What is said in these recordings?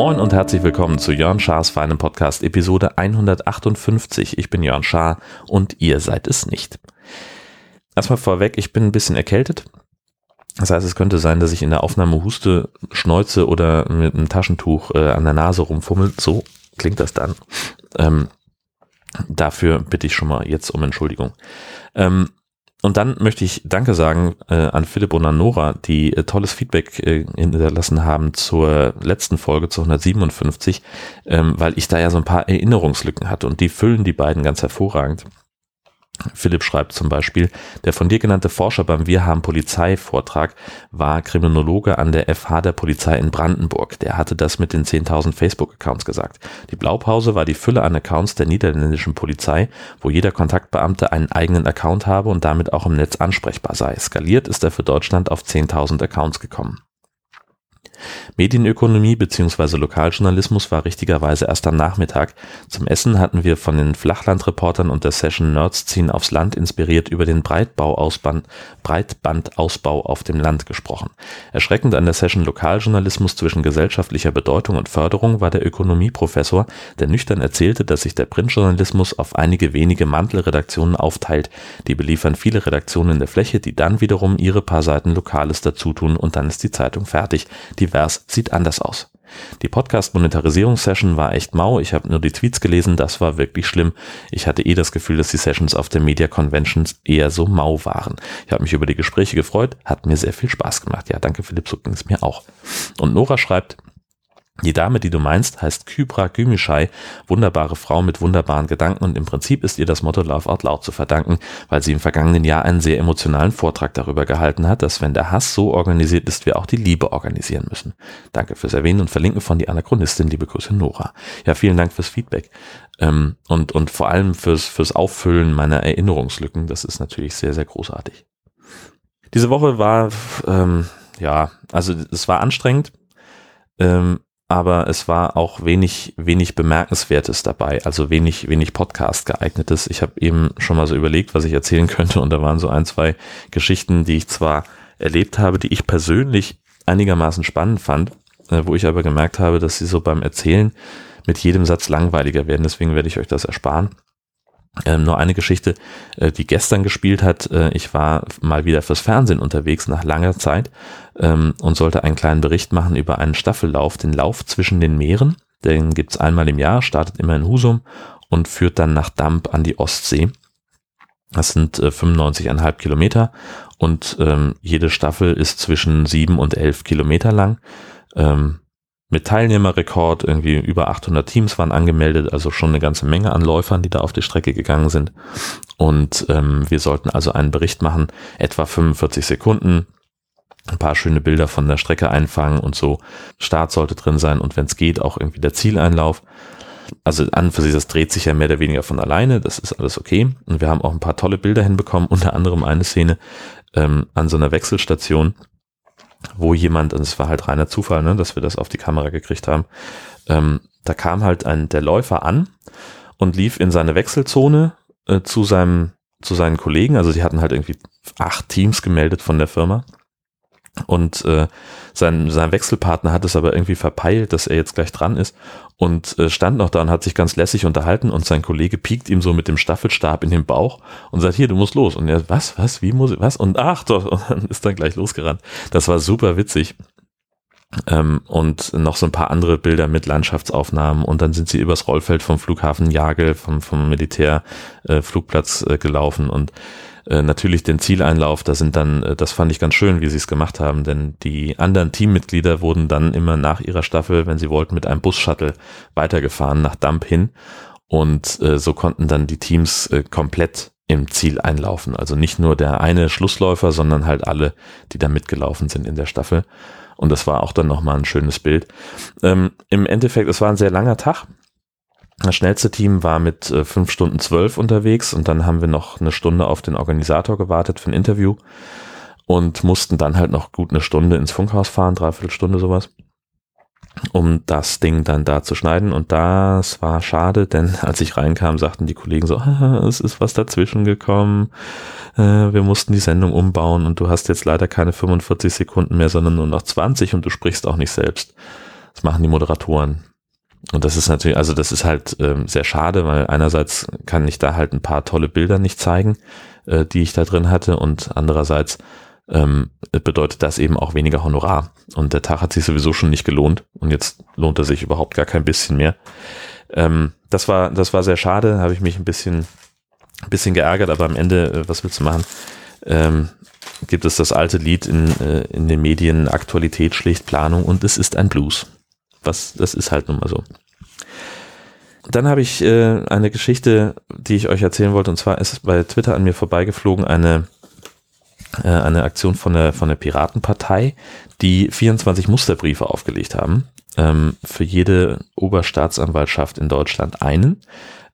Moin und herzlich willkommen zu Jörn Schars feinem Podcast Episode 158. Ich bin Jörn Schaar und ihr seid es nicht. Erstmal vorweg, ich bin ein bisschen erkältet. Das heißt, es könnte sein, dass ich in der Aufnahme huste, schneuze oder mit einem Taschentuch äh, an der Nase rumfummelt. So klingt das dann. Ähm, dafür bitte ich schon mal jetzt um Entschuldigung. Ähm, und dann möchte ich Danke sagen äh, an Philipp und an Nora, die äh, tolles Feedback äh, hinterlassen haben zur letzten Folge, zu 157, ähm, weil ich da ja so ein paar Erinnerungslücken hatte und die füllen die beiden ganz hervorragend. Philipp schreibt zum Beispiel, der von dir genannte Forscher beim Wir haben Polizei Vortrag war Kriminologe an der FH der Polizei in Brandenburg. Der hatte das mit den 10.000 Facebook-Accounts gesagt. Die Blaupause war die Fülle an Accounts der niederländischen Polizei, wo jeder Kontaktbeamte einen eigenen Account habe und damit auch im Netz ansprechbar sei. Skaliert ist er für Deutschland auf 10.000 Accounts gekommen. Medienökonomie bzw. Lokaljournalismus war richtigerweise erst am Nachmittag. Zum Essen hatten wir von den Flachlandreportern und der Session Nerds ziehen aufs Land inspiriert über den Breitbandausbau auf dem Land gesprochen. Erschreckend an der Session Lokaljournalismus zwischen gesellschaftlicher Bedeutung und Förderung war der Ökonomieprofessor, der nüchtern erzählte, dass sich der Printjournalismus auf einige wenige Mantelredaktionen aufteilt. Die beliefern viele Redaktionen in der Fläche, die dann wiederum ihre paar Seiten Lokales dazutun und dann ist die Zeitung fertig. Die divers sieht anders aus. Die Podcast-Monetarisierungssession war echt mau. Ich habe nur die Tweets gelesen, das war wirklich schlimm. Ich hatte eh das Gefühl, dass die Sessions auf der Media Conventions eher so mau waren. Ich habe mich über die Gespräche gefreut, hat mir sehr viel Spaß gemacht. Ja, danke Philipp, so ging es mir auch. Und Nora schreibt, die Dame, die du meinst, heißt Kybra Gümüşay, wunderbare Frau mit wunderbaren Gedanken und im Prinzip ist ihr das Motto Love Out Loud zu verdanken, weil sie im vergangenen Jahr einen sehr emotionalen Vortrag darüber gehalten hat, dass wenn der Hass so organisiert ist, wir auch die Liebe organisieren müssen. Danke fürs Erwähnen und Verlinken von die Anachronistin, liebe Grüße Nora. Ja, vielen Dank fürs Feedback ähm, und, und vor allem fürs, fürs Auffüllen meiner Erinnerungslücken. Das ist natürlich sehr, sehr großartig. Diese Woche war, ähm, ja, also es war anstrengend. Ähm, aber es war auch wenig, wenig Bemerkenswertes dabei, also wenig, wenig Podcast geeignetes. Ich habe eben schon mal so überlegt, was ich erzählen könnte und da waren so ein, zwei Geschichten, die ich zwar erlebt habe, die ich persönlich einigermaßen spannend fand, äh, wo ich aber gemerkt habe, dass sie so beim Erzählen mit jedem Satz langweiliger werden. Deswegen werde ich euch das ersparen. Ähm, nur eine Geschichte, äh, die gestern gespielt hat. Äh, ich war mal wieder fürs Fernsehen unterwegs nach langer Zeit ähm, und sollte einen kleinen Bericht machen über einen Staffellauf, den Lauf zwischen den Meeren. Den gibt's einmal im Jahr, startet immer in Husum und führt dann nach Damp an die Ostsee. Das sind äh, 95,5 Kilometer und ähm, jede Staffel ist zwischen sieben und elf Kilometer lang. Ähm, mit Teilnehmerrekord, irgendwie über 800 Teams waren angemeldet, also schon eine ganze Menge an Läufern, die da auf die Strecke gegangen sind. Und ähm, wir sollten also einen Bericht machen, etwa 45 Sekunden, ein paar schöne Bilder von der Strecke einfangen und so. Start sollte drin sein und wenn es geht, auch irgendwie der Zieleinlauf. Also an für sich, das dreht sich ja mehr oder weniger von alleine, das ist alles okay. Und wir haben auch ein paar tolle Bilder hinbekommen, unter anderem eine Szene ähm, an so einer Wechselstation, wo jemand, und es war halt reiner Zufall, ne, dass wir das auf die Kamera gekriegt haben, ähm, da kam halt ein, der Läufer an und lief in seine Wechselzone äh, zu seinem, zu seinen Kollegen. Also die hatten halt irgendwie acht Teams gemeldet von der Firma. Und äh, sein, sein Wechselpartner hat es aber irgendwie verpeilt, dass er jetzt gleich dran ist und äh, stand noch da und hat sich ganz lässig unterhalten und sein Kollege piekt ihm so mit dem Staffelstab in den Bauch und sagt, hier, du musst los. Und er, was, was, wie muss ich, was? Und ach doch, und dann ist dann gleich losgerannt. Das war super witzig. Ähm, und noch so ein paar andere Bilder mit Landschaftsaufnahmen. Und dann sind sie übers Rollfeld vom Flughafen Jagel, vom, vom Militärflugplatz äh, äh, gelaufen. Und äh, natürlich den Zieleinlauf, da sind dann, äh, das fand ich ganz schön, wie sie es gemacht haben, denn die anderen Teammitglieder wurden dann immer nach ihrer Staffel, wenn sie wollten, mit einem Bus-Shuttle weitergefahren nach Dump hin. Und äh, so konnten dann die Teams komplett im Ziel einlaufen. Also nicht nur der eine Schlussläufer, sondern halt alle, die da mitgelaufen sind in der Staffel. Und das war auch dann nochmal ein schönes Bild. Ähm, Im Endeffekt, es war ein sehr langer Tag. Das schnellste Team war mit äh, 5 Stunden 12 unterwegs und dann haben wir noch eine Stunde auf den Organisator gewartet für ein Interview und mussten dann halt noch gut eine Stunde ins Funkhaus fahren, dreiviertel Stunde sowas. Um das Ding dann da zu schneiden. Und das war schade, denn als ich reinkam, sagten die Kollegen so, ah, es ist was dazwischen gekommen. Äh, wir mussten die Sendung umbauen und du hast jetzt leider keine 45 Sekunden mehr, sondern nur noch 20 und du sprichst auch nicht selbst. Das machen die Moderatoren. Und das ist natürlich, also das ist halt ähm, sehr schade, weil einerseits kann ich da halt ein paar tolle Bilder nicht zeigen, äh, die ich da drin hatte und andererseits ähm, bedeutet das eben auch weniger Honorar. Und der Tag hat sich sowieso schon nicht gelohnt und jetzt lohnt er sich überhaupt gar kein bisschen mehr. Ähm, das war, das war sehr schade, habe ich mich ein bisschen, ein bisschen geärgert, aber am Ende, äh, was willst du machen? Ähm, gibt es das alte Lied in, äh, in den Medien, Aktualität schlicht Planung und es ist ein Blues. Was, das ist halt nun mal so. Dann habe ich äh, eine Geschichte, die ich euch erzählen wollte, und zwar ist bei Twitter an mir vorbeigeflogen eine eine Aktion von der, von der Piratenpartei, die 24 Musterbriefe aufgelegt haben, ähm, für jede Oberstaatsanwaltschaft in Deutschland einen.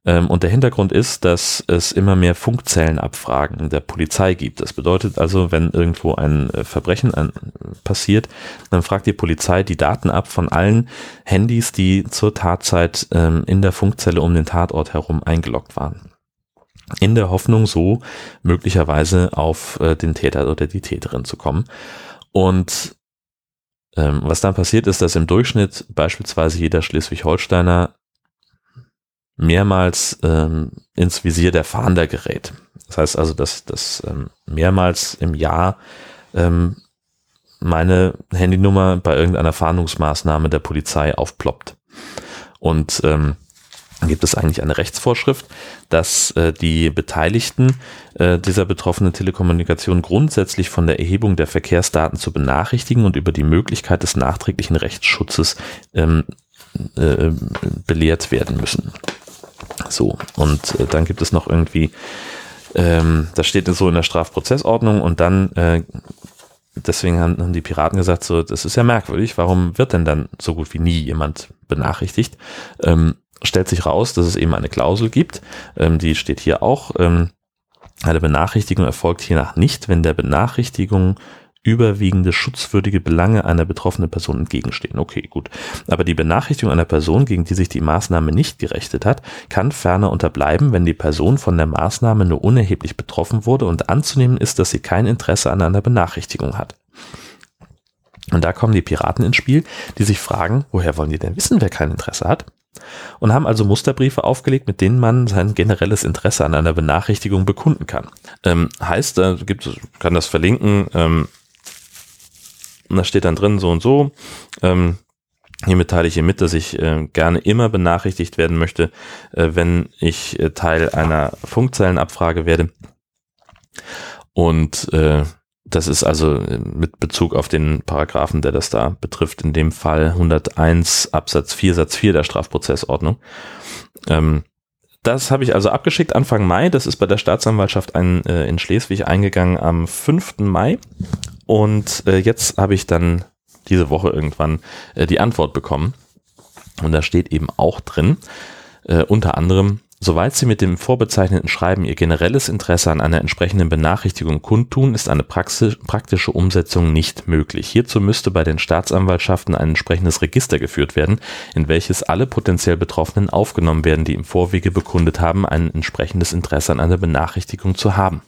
Ähm, und der Hintergrund ist, dass es immer mehr Funkzellenabfragen der Polizei gibt. Das bedeutet also, wenn irgendwo ein äh, Verbrechen an, passiert, dann fragt die Polizei die Daten ab von allen Handys, die zur Tatzeit ähm, in der Funkzelle um den Tatort herum eingeloggt waren in der Hoffnung, so möglicherweise auf äh, den Täter oder die Täterin zu kommen. Und ähm, was dann passiert ist, dass im Durchschnitt beispielsweise jeder Schleswig-Holsteiner mehrmals ähm, ins Visier der Fahnder gerät. Das heißt also, dass das ähm, mehrmals im Jahr ähm, meine Handynummer bei irgendeiner Fahndungsmaßnahme der Polizei aufploppt. Und ähm, gibt es eigentlich eine Rechtsvorschrift, dass äh, die Beteiligten äh, dieser betroffenen Telekommunikation grundsätzlich von der Erhebung der Verkehrsdaten zu benachrichtigen und über die Möglichkeit des nachträglichen Rechtsschutzes ähm, äh, belehrt werden müssen. So, und äh, dann gibt es noch irgendwie, ähm, das steht so in der Strafprozessordnung und dann äh, deswegen haben, die Piraten gesagt, so, das ist ja merkwürdig, warum wird denn dann so gut wie nie jemand benachrichtigt? Ähm, stellt sich raus, dass es eben eine Klausel gibt, ähm, die steht hier auch. Ähm, eine Benachrichtigung erfolgt hiernach nicht, wenn der Benachrichtigung überwiegende schutzwürdige Belange einer betroffenen Person entgegenstehen. Okay, gut. Aber die Benachrichtigung einer Person, gegen die sich die Maßnahme nicht gerechtet hat, kann ferner unterbleiben, wenn die Person von der Maßnahme nur unerheblich betroffen wurde und anzunehmen ist, dass sie kein Interesse an einer Benachrichtigung hat. Und da kommen die Piraten ins Spiel, die sich fragen, woher wollen die denn wissen, wer kein Interesse hat? Und haben also Musterbriefe aufgelegt, mit denen man sein generelles Interesse an einer Benachrichtigung bekunden kann. Ähm, heißt, da gibt kann das verlinken, ähm, und da steht dann drin so und so, ähm, Hiermit teile ich ihr mit, dass ich äh, gerne immer benachrichtigt werden möchte, äh, wenn ich äh, Teil einer Funkzellenabfrage werde. Und äh, das ist also äh, mit Bezug auf den Paragraphen, der das da betrifft, in dem Fall 101 Absatz 4 Satz 4 der Strafprozessordnung. Ähm, das habe ich also abgeschickt Anfang Mai. Das ist bei der Staatsanwaltschaft ein, äh, in Schleswig eingegangen am 5. Mai. Und äh, jetzt habe ich dann diese Woche irgendwann äh, die Antwort bekommen. Und da steht eben auch drin, äh, unter anderem, Soweit Sie mit dem vorbezeichneten Schreiben Ihr generelles Interesse an einer entsprechenden Benachrichtigung kundtun, ist eine praktische Umsetzung nicht möglich. Hierzu müsste bei den Staatsanwaltschaften ein entsprechendes Register geführt werden, in welches alle potenziell Betroffenen aufgenommen werden, die im Vorwege bekundet haben, ein entsprechendes Interesse an einer Benachrichtigung zu haben.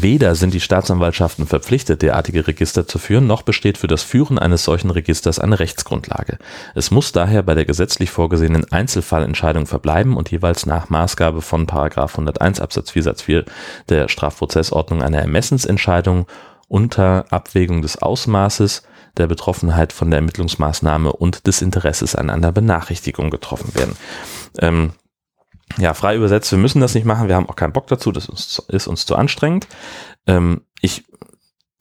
Weder sind die Staatsanwaltschaften verpflichtet, derartige Register zu führen, noch besteht für das Führen eines solchen Registers eine Rechtsgrundlage. Es muss daher bei der gesetzlich vorgesehenen Einzelfallentscheidung verbleiben und jeweils nach Maßgabe von 101 Absatz 4 Satz 4 der Strafprozessordnung eine Ermessensentscheidung unter Abwägung des Ausmaßes der Betroffenheit von der Ermittlungsmaßnahme und des Interesses an einer Benachrichtigung getroffen werden. Ähm, ja, frei übersetzt, wir müssen das nicht machen, wir haben auch keinen Bock dazu, das ist, ist uns zu anstrengend. Ähm, ich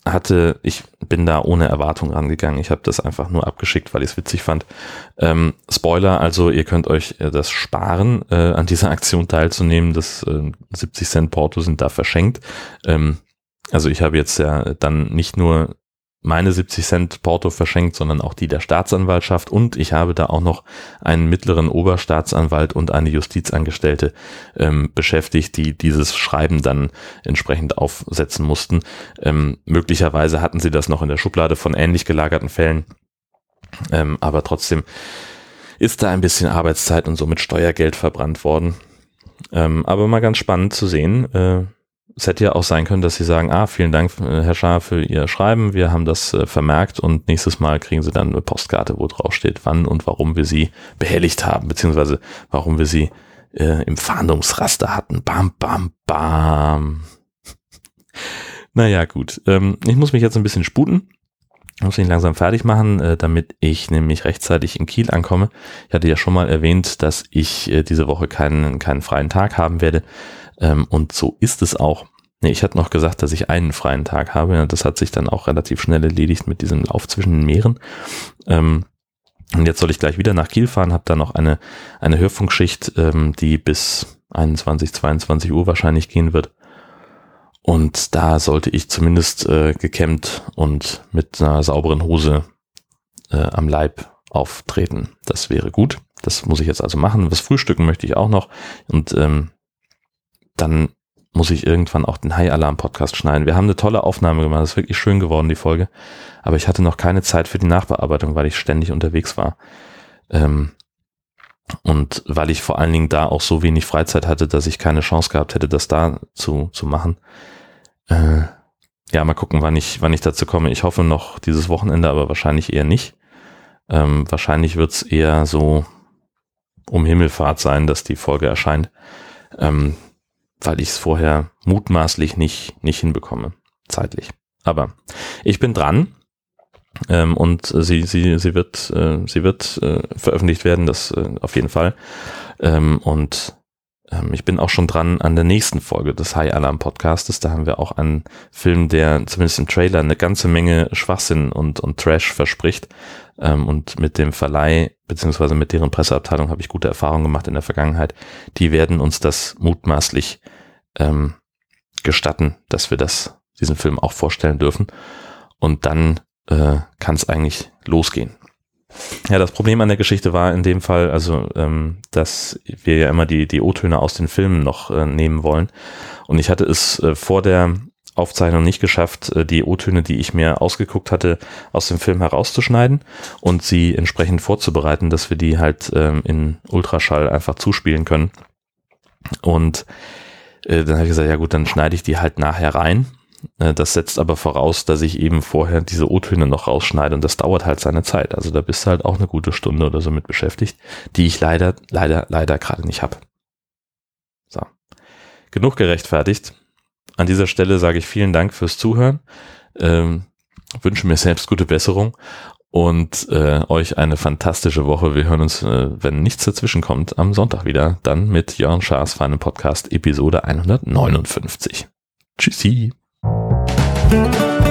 hatte, ich bin da ohne Erwartung rangegangen. Ich habe das einfach nur abgeschickt, weil ich es witzig fand. Ähm, Spoiler, also ihr könnt euch äh, das sparen, äh, an dieser Aktion teilzunehmen. Das äh, 70 Cent Porto sind da verschenkt. Ähm, also ich habe jetzt ja dann nicht nur meine 70 Cent Porto verschenkt, sondern auch die der Staatsanwaltschaft und ich habe da auch noch einen mittleren Oberstaatsanwalt und eine Justizangestellte ähm, beschäftigt, die dieses Schreiben dann entsprechend aufsetzen mussten. Ähm, möglicherweise hatten sie das noch in der Schublade von ähnlich gelagerten Fällen, ähm, aber trotzdem ist da ein bisschen Arbeitszeit und somit Steuergeld verbrannt worden. Ähm, aber mal ganz spannend zu sehen. Äh, es hätte ja auch sein können, dass sie sagen, ah, vielen Dank, Herr Schaar, für Ihr Schreiben. Wir haben das äh, vermerkt und nächstes Mal kriegen Sie dann eine Postkarte, wo drauf steht, wann und warum wir Sie behelligt haben, beziehungsweise warum wir Sie äh, im Fahndungsraster hatten. Bam, bam, bam. naja, gut. Ähm, ich muss mich jetzt ein bisschen sputen. Muss mich langsam fertig machen, äh, damit ich nämlich rechtzeitig in Kiel ankomme. Ich hatte ja schon mal erwähnt, dass ich äh, diese Woche keinen, keinen freien Tag haben werde. Ähm, und so ist es auch. Ich hatte noch gesagt, dass ich einen freien Tag habe. Das hat sich dann auch relativ schnell erledigt mit diesem Lauf zwischen den Meeren. Ähm, und jetzt soll ich gleich wieder nach Kiel fahren, habe da noch eine, eine Hörfunkschicht, ähm, die bis 21, 22 Uhr wahrscheinlich gehen wird. Und da sollte ich zumindest äh, gekämmt und mit einer sauberen Hose äh, am Leib auftreten. Das wäre gut. Das muss ich jetzt also machen. Was frühstücken möchte ich auch noch. Und ähm, dann muss ich irgendwann auch den High Alarm Podcast schneiden. Wir haben eine tolle Aufnahme gemacht, das ist wirklich schön geworden, die Folge. Aber ich hatte noch keine Zeit für die Nachbearbeitung, weil ich ständig unterwegs war. Ähm, und weil ich vor allen Dingen da auch so wenig Freizeit hatte, dass ich keine Chance gehabt hätte, das da zu, zu machen. Äh, ja, mal gucken, wann ich, wann ich dazu komme. Ich hoffe noch dieses Wochenende, aber wahrscheinlich eher nicht. Ähm, wahrscheinlich wird's eher so um Himmelfahrt sein, dass die Folge erscheint. Ähm, weil ich es vorher mutmaßlich nicht, nicht hinbekomme, zeitlich. Aber ich bin dran ähm, und sie, sie, sie wird, äh, sie wird äh, veröffentlicht werden, das äh, auf jeden Fall. Ähm, und ähm, ich bin auch schon dran an der nächsten Folge des High Alarm Podcastes. Da haben wir auch einen Film, der zumindest im Trailer eine ganze Menge Schwachsinn und, und Trash verspricht. Ähm, und mit dem Verleih beziehungsweise mit deren Presseabteilung habe ich gute Erfahrungen gemacht in der Vergangenheit. Die werden uns das mutmaßlich ähm, gestatten, dass wir das, diesen Film auch vorstellen dürfen. Und dann äh, kann es eigentlich losgehen. Ja, das Problem an der Geschichte war in dem Fall, also, ähm, dass wir ja immer die, die O-Töne aus den Filmen noch äh, nehmen wollen. Und ich hatte es äh, vor der Aufzeichnung nicht geschafft, äh, die O-Töne, die ich mir ausgeguckt hatte, aus dem Film herauszuschneiden und sie entsprechend vorzubereiten, dass wir die halt ähm, in Ultraschall einfach zuspielen können. Und äh, dann habe ich gesagt, ja gut, dann schneide ich die halt nachher rein. Äh, das setzt aber voraus, dass ich eben vorher diese O-Töne noch rausschneide und das dauert halt seine Zeit. Also da bist du halt auch eine gute Stunde oder so mit beschäftigt, die ich leider, leider, leider gerade nicht habe. So. Genug gerechtfertigt. An dieser Stelle sage ich vielen Dank fürs Zuhören. Ähm, wünsche mir selbst gute Besserung und äh, euch eine fantastische Woche. Wir hören uns, äh, wenn nichts dazwischen kommt, am Sonntag wieder. Dann mit Jörn Schaas feinem Podcast Episode 159. Tschüssi. Música